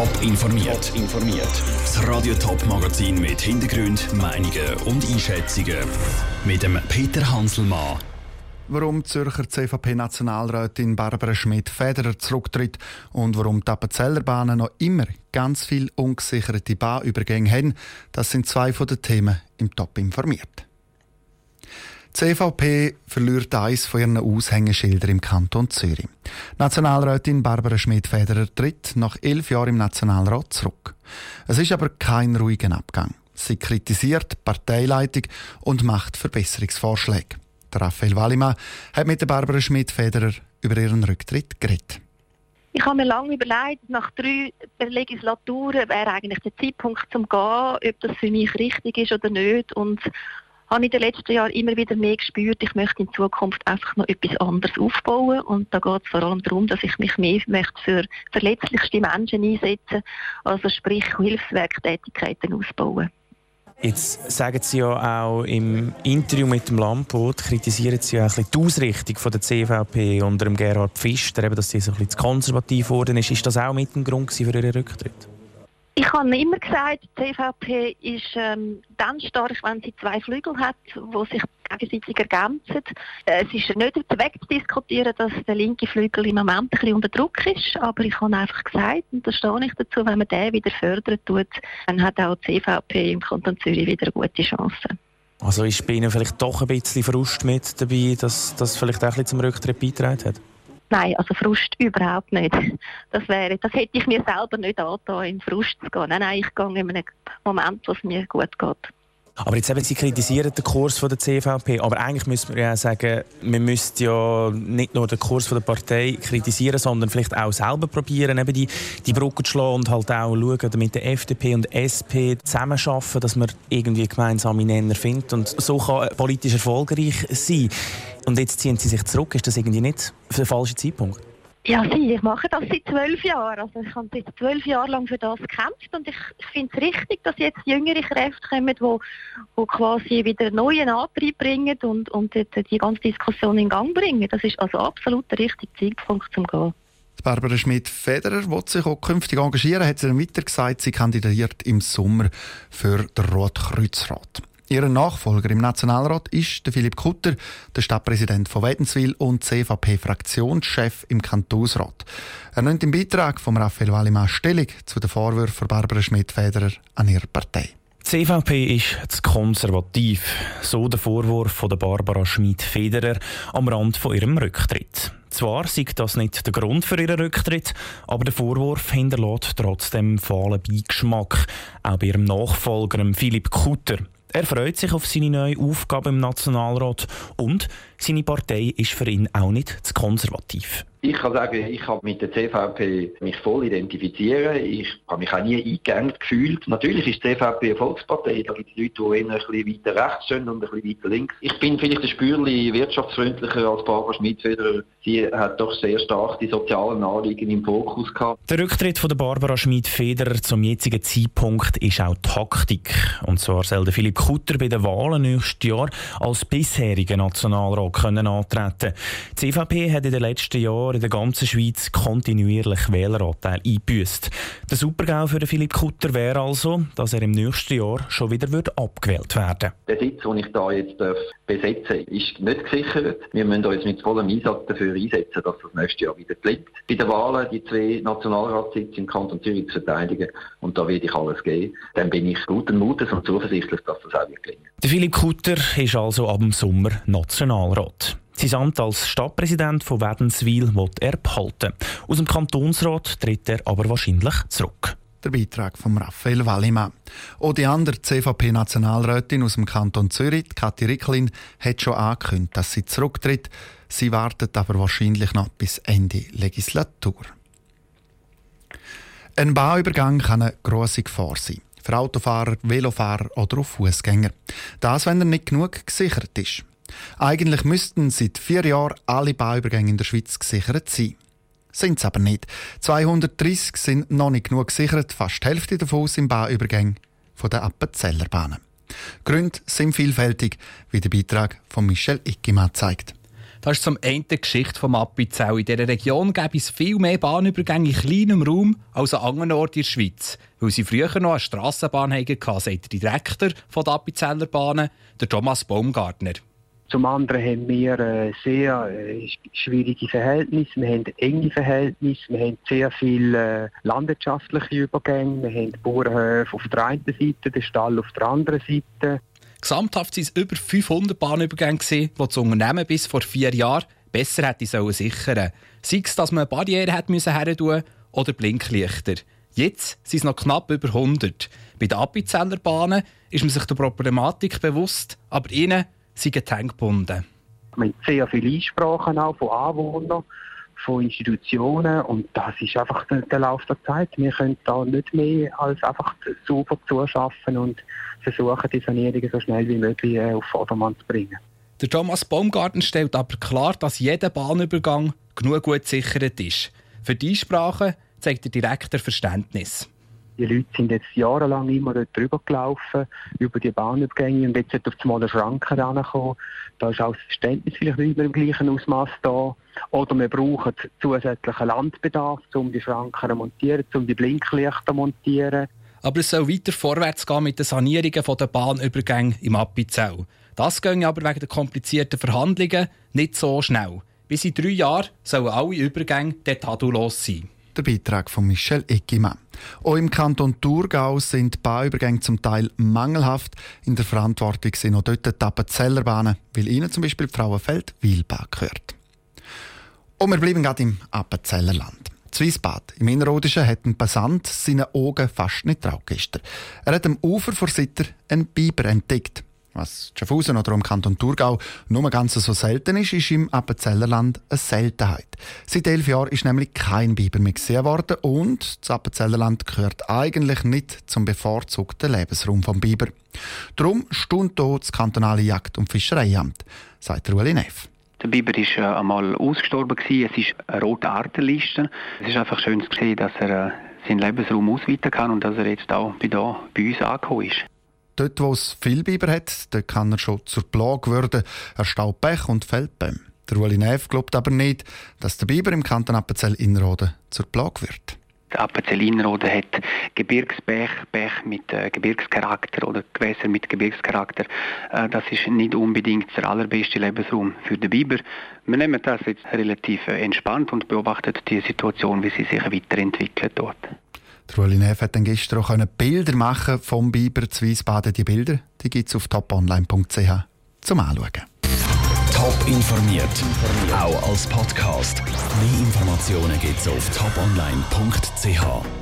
Top informiert. informiert. Das Radio Top Magazin mit Hintergrund, Meinungen und Einschätzungen mit dem Peter Hanselmann. Warum die Zürcher CVP-Nationalrätin Barbara Schmidt-Federer zurücktritt und warum die Appenzeller Bahnen noch immer ganz viel ungesicherte Bahnübergänge haben, das sind zwei von den Themen im Top informiert. Die CVP verliert eines von ihren Aushängeschildern im Kanton Zürich. Nationalrätin Barbara Schmidt-Federer tritt nach elf Jahren im Nationalrat zurück. Es ist aber kein ruhiger Abgang. Sie kritisiert die Parteileitung und macht Verbesserungsvorschläge. Der Raphael Wallimann hat mit der Barbara Schmidt-Federer über ihren Rücktritt geredet. Ich habe mir lange überlegt, nach drei Legislaturen wäre eigentlich der Zeitpunkt zum Gehen, ob das für mich richtig ist oder nicht. Und habe ich in den letzten Jahren immer wieder mehr gespürt, ich möchte in Zukunft einfach noch etwas anderes aufbauen. Und da geht es vor allem darum, dass ich mich mehr möchte für verletzlichste Menschen einsetzen also sprich Hilfswerktätigkeiten ausbauen. Jetzt sagen Sie ja auch im Interview mit dem Lampot, kritisieren Sie ja auch ein bisschen die Ausrichtung von der CVP unter dem Gerhard Pfister, eben, dass sie so ein bisschen zu konservativ geworden ist. Ist das auch mit dem Grund für Ihren Rücktritt? Ich habe immer gesagt, die CVP ist ähm, dann stark, wenn sie zwei Flügel hat, wo sich gegenseitig ergänzen. Äh, es ist nicht wegzudiskutieren, dass der linke Flügel im Moment ein bisschen unter Druck ist, aber ich habe einfach gesagt, und da stehe ich dazu, wenn man den wieder fördern tut, dann hat auch die CVP im Kanton Zürich wieder gute Chance. Also ist bei Ihnen vielleicht doch ein bisschen Frust mit dabei, dass das vielleicht auch ein bisschen zum Rücktritt beigetragen hat? Nein, also Frust überhaupt nicht. Das wäre, das hätte ich mir selber nicht angetan, in Frust zu gehen. Nein, nein, ich gehe in einem Moment, wo es mir gut geht. Aber jetzt eben, Sie kritisieren den Kurs von der CVP, aber eigentlich müssen wir ja sagen, wir müssten ja nicht nur den Kurs von der Partei kritisieren, sondern vielleicht auch selber probieren, eben die, die Brücke zu schlagen und halt auch schauen, mit der FDP und SP zusammenarbeiten, dass man irgendwie gemeinsame Nenner findet und so kann politisch erfolgreich sein. Und jetzt ziehen Sie sich zurück, ist das irgendwie nicht der falsche Zeitpunkt? Ja, Sie, ich mache das seit zwölf Jahren. Also ich habe jetzt zwölf Jahre lang für das gekämpft und ich, ich finde es richtig, dass jetzt jüngere Kräfte kommen, die wo, wo quasi wieder neuen Antrieb bringen und, und die, die ganze Diskussion in Gang bringen. Das ist also absolut der richtige Zeitpunkt zum Gehen. Barbara Schmidt-Federer will sich auch künftig engagieren, hat sie dann weiter gesagt, sie kandidiert im Sommer für den Rotkreuzrat. Ihr Nachfolger im Nationalrat ist der Philipp Kutter, der Stadtpräsident von Wädenswil und CVP-Fraktionschef im Kantonsrat. Er nimmt im Beitrag von Raphael Wallimann Stellung zu den Vorwürfen von Barbara Schmidt-Federer an ihrer Partei. Die CVP ist zu konservativ. So der Vorwurf von Barbara Schmidt-Federer am Rand von ihrem Rücktritt. Zwar sei das nicht der Grund für ihren Rücktritt, aber der Vorwurf hinterlässt trotzdem fahlen Beigeschmack. Auch bei ihrem Nachfolger Philipp Kutter. Er freut sich auf seine neue Aufgabe im Nationalrat und seine Partei ist für ihn auch nicht zu konservativ. Ich kann sagen, ich habe mit der CVP mich voll identifizieren. Ich habe mich auch nie eingegangen gefühlt. Natürlich ist die CVP eine Volkspartei. Da gibt es Leute, die eher ein bisschen weiter rechts stehen und ein bisschen weiter links. Ich bin vielleicht ein Spürchen wirtschaftsfreundlicher als Barbara Schmidt-Federer. Sie hat doch sehr stark die sozialen Anliegen im Fokus gehabt. Der Rücktritt von der Barbara Schmidt-Federer zum jetzigen Zeitpunkt ist auch Taktik. Und zwar soll der Philipp Kutter bei den Wahlen nächstes Jahr als bisheriger Nationalrat können antreten. Die CVP hat in den letzten Jahren Jahren in der ganzen Schweiz kontinuierlich Wähleranteil eingebüßt. Der Supergau für Philipp Kutter wäre also, dass er im nächsten Jahr schon wieder wird abgewählt werden Der Sitz, den ich hier jetzt besetzen darf, ist nicht gesichert. Wir müssen uns mit vollem Einsatz dafür einsetzen, dass das nächste Jahr wieder gelingt. Bei den Wahlen die zwei Nationalratssitze im Kanton Zürich zu verteidigen und da werde ich alles geben. Dann bin ich guten Mutes und zuversichtlich, dass das auch wird gelingen. Der Philipp Kutter ist also ab dem Sommer Nationalrat. Sein Amt als Stadtpräsident von Wädenswil wird er behalten. Aus dem Kantonsrat tritt er aber wahrscheinlich zurück. Der Beitrag von Raphael Wallimann. Auch die andere CVP-Nationalrätin aus dem Kanton Zürich, Kathi Ricklin, hat schon angekündigt, dass sie zurücktritt. Sie wartet aber wahrscheinlich noch bis Ende Legislatur. Ein Bauübergang kann eine grosse Gefahr sein. Für Autofahrer, Velofahrer oder Fußgänger. Das, wenn er nicht genug gesichert ist. Eigentlich müssten seit vier Jahren alle Bauübergänge in der Schweiz gesichert sein. Sind es aber nicht. 230 sind noch nicht genug gesichert, fast die Hälfte davon sind Bauübergänge der Appenzeller Bahnen. Gründe sind vielfältig, wie der Beitrag von Michel Ickimann zeigt. Das ist zum einen die Geschichte vom Appenzell. In dieser Region gäbe es viel mehr Bahnübergänge in kleinem Raum als an anderen Orten in der Schweiz. Weil sie früher noch eine Strassenbahn hatten, sagt der Direktor der Appenzeller Bahnen, der Thomas Baumgartner. Zum anderen haben wir äh, sehr äh, schwierige Verhältnisse, wir haben enge Verhältnisse, wir haben sehr viele äh, landwirtschaftliche Übergänge, wir haben Bauernhöfe auf der einen Seite, den Stall auf der anderen Seite. Gesamthaft waren es über 500 Bahnübergänge, die das Unternehmen bis vor vier Jahren besser hätte sollen Sei es, dass man eine Barriere hätte müssen oder Blinklichter. Jetzt sind es noch knapp über 100. Bei den Appenzeller Bahnen ist man sich der Problematik bewusst, aber ihnen sind gebunden. Wir haben sehr viele Einsprachen auch von Anwohnern, von Institutionen und das ist einfach der, der Lauf der Zeit. Wir können da nicht mehr als einfach sauber zuschaffen und versuchen, die Sanierungen so schnell wie möglich äh, auf Vordermann zu bringen. Der Thomas Baumgarten stellt aber klar, dass jeder Bahnübergang genug gut gesichert ist. Für die Einsprachen zeigt er direkt Verständnis. Die Leute sind jetzt jahrelang immer dort drüber gelaufen, über die Bahnübergänge und jetzt hat auf einmal der Schranken rankommen. Da ist auch das Verständnis vielleicht nicht mehr im gleichen Ausmaß da. Oder wir brauchen zusätzlichen Landbedarf, um die Schranken zu montieren, um die Blinklichter zu montieren. Aber es soll weiter vorwärts gehen mit den Sanierungen der Bahnübergänge im Appenzell. Das ging aber wegen der komplizierten Verhandlungen nicht so schnell. Bis in drei Jahren sollen alle Übergänge tattoolos sein der Beitrag von Michel Eckimann. Auch im Kanton Thurgau sind Bahnübergänge zum Teil mangelhaft. In der Verantwortung sind auch dort die Appenzellerbahnen, weil ihnen zum Beispiel die Frauenfeld-Wielbahn gehört. Und wir bleiben gerade im Appenzellerland. Zwiesbad im Innerrhodischen hat ein Passant seine Augen fast nicht traut gestern. Er hat am Ufer vor Sitter einen Biber entdeckt. Was Schaffhausen oder im Kanton Thurgau nur ganz so selten ist, ist im Appenzellerland eine Seltenheit. Seit elf Jahren ist nämlich kein Biber mehr gesehen worden und das Appenzellerland gehört eigentlich nicht zum bevorzugten Lebensraum vom Biber. Darum stund hier das kantonale Jagd- und Fischereiamt, sagt Ueli Neff. Der Biber ist äh, einmal ausgestorben gewesen. Es ist eine rote Artenliste. Es ist einfach schön zu sehen, dass er äh, seinen Lebensraum ausweiten kann und dass er jetzt auch bei, bei uns angekommen ist. Dort, wo es viel Biber hat, dort kann er schon zur Plage werden. Er staut Pech und Feldbäume. Der Ueli Neff glaubt aber nicht, dass der Biber im Kanton Appenzell Innerrhoden zur Plage wird. Der Appenzell Innerrhoden hat Gebirgspech, Pech mit äh, Gebirgscharakter oder Gewässer mit Gebirgscharakter. Äh, das ist nicht unbedingt der allerbeste Lebensraum für den Biber. Wir nehmen das jetzt relativ äh, entspannt und beobachten die Situation, wie sie sich weiterentwickelt dort. Ueli Neff hat dann gestern auch Bilder machen vom Biber zu Wiesbaden. Die Bilder die gibt es auf toponline.ch zum Anschauen. Top informiert, auch als Podcast. Mehr Informationen gibt es auf toponline.ch.